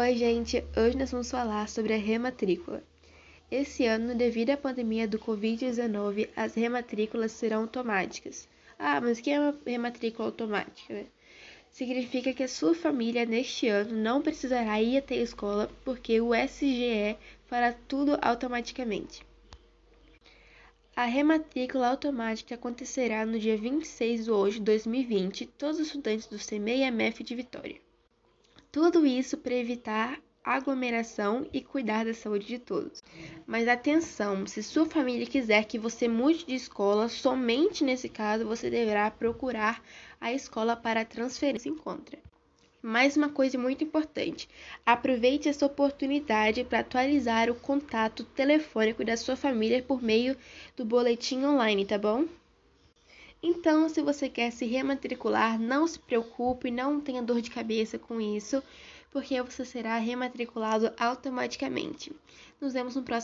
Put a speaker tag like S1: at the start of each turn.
S1: Oi, gente! Hoje nós vamos falar sobre a rematrícula. Esse ano, devido à pandemia do Covid-19, as rematrículas serão automáticas. Ah, mas o que é uma rematrícula automática? Né? Significa que a sua família neste ano não precisará ir até a escola porque o SGE fará tudo automaticamente. A rematrícula automática acontecerá no dia 26 de hoje de 2020, todos os estudantes do CMEI e MF de Vitória. Tudo isso para evitar aglomeração e cuidar da saúde de todos. Mas atenção, se sua família quiser que você mude de escola, somente nesse caso você deverá procurar a escola para a transferência encontra. Mais uma coisa muito importante: aproveite essa oportunidade para atualizar o contato telefônico da sua família por meio do boletim online, tá bom? Então, se você quer se rematricular, não se preocupe, não tenha dor de cabeça com isso, porque você será rematriculado automaticamente. Nos vemos no próximo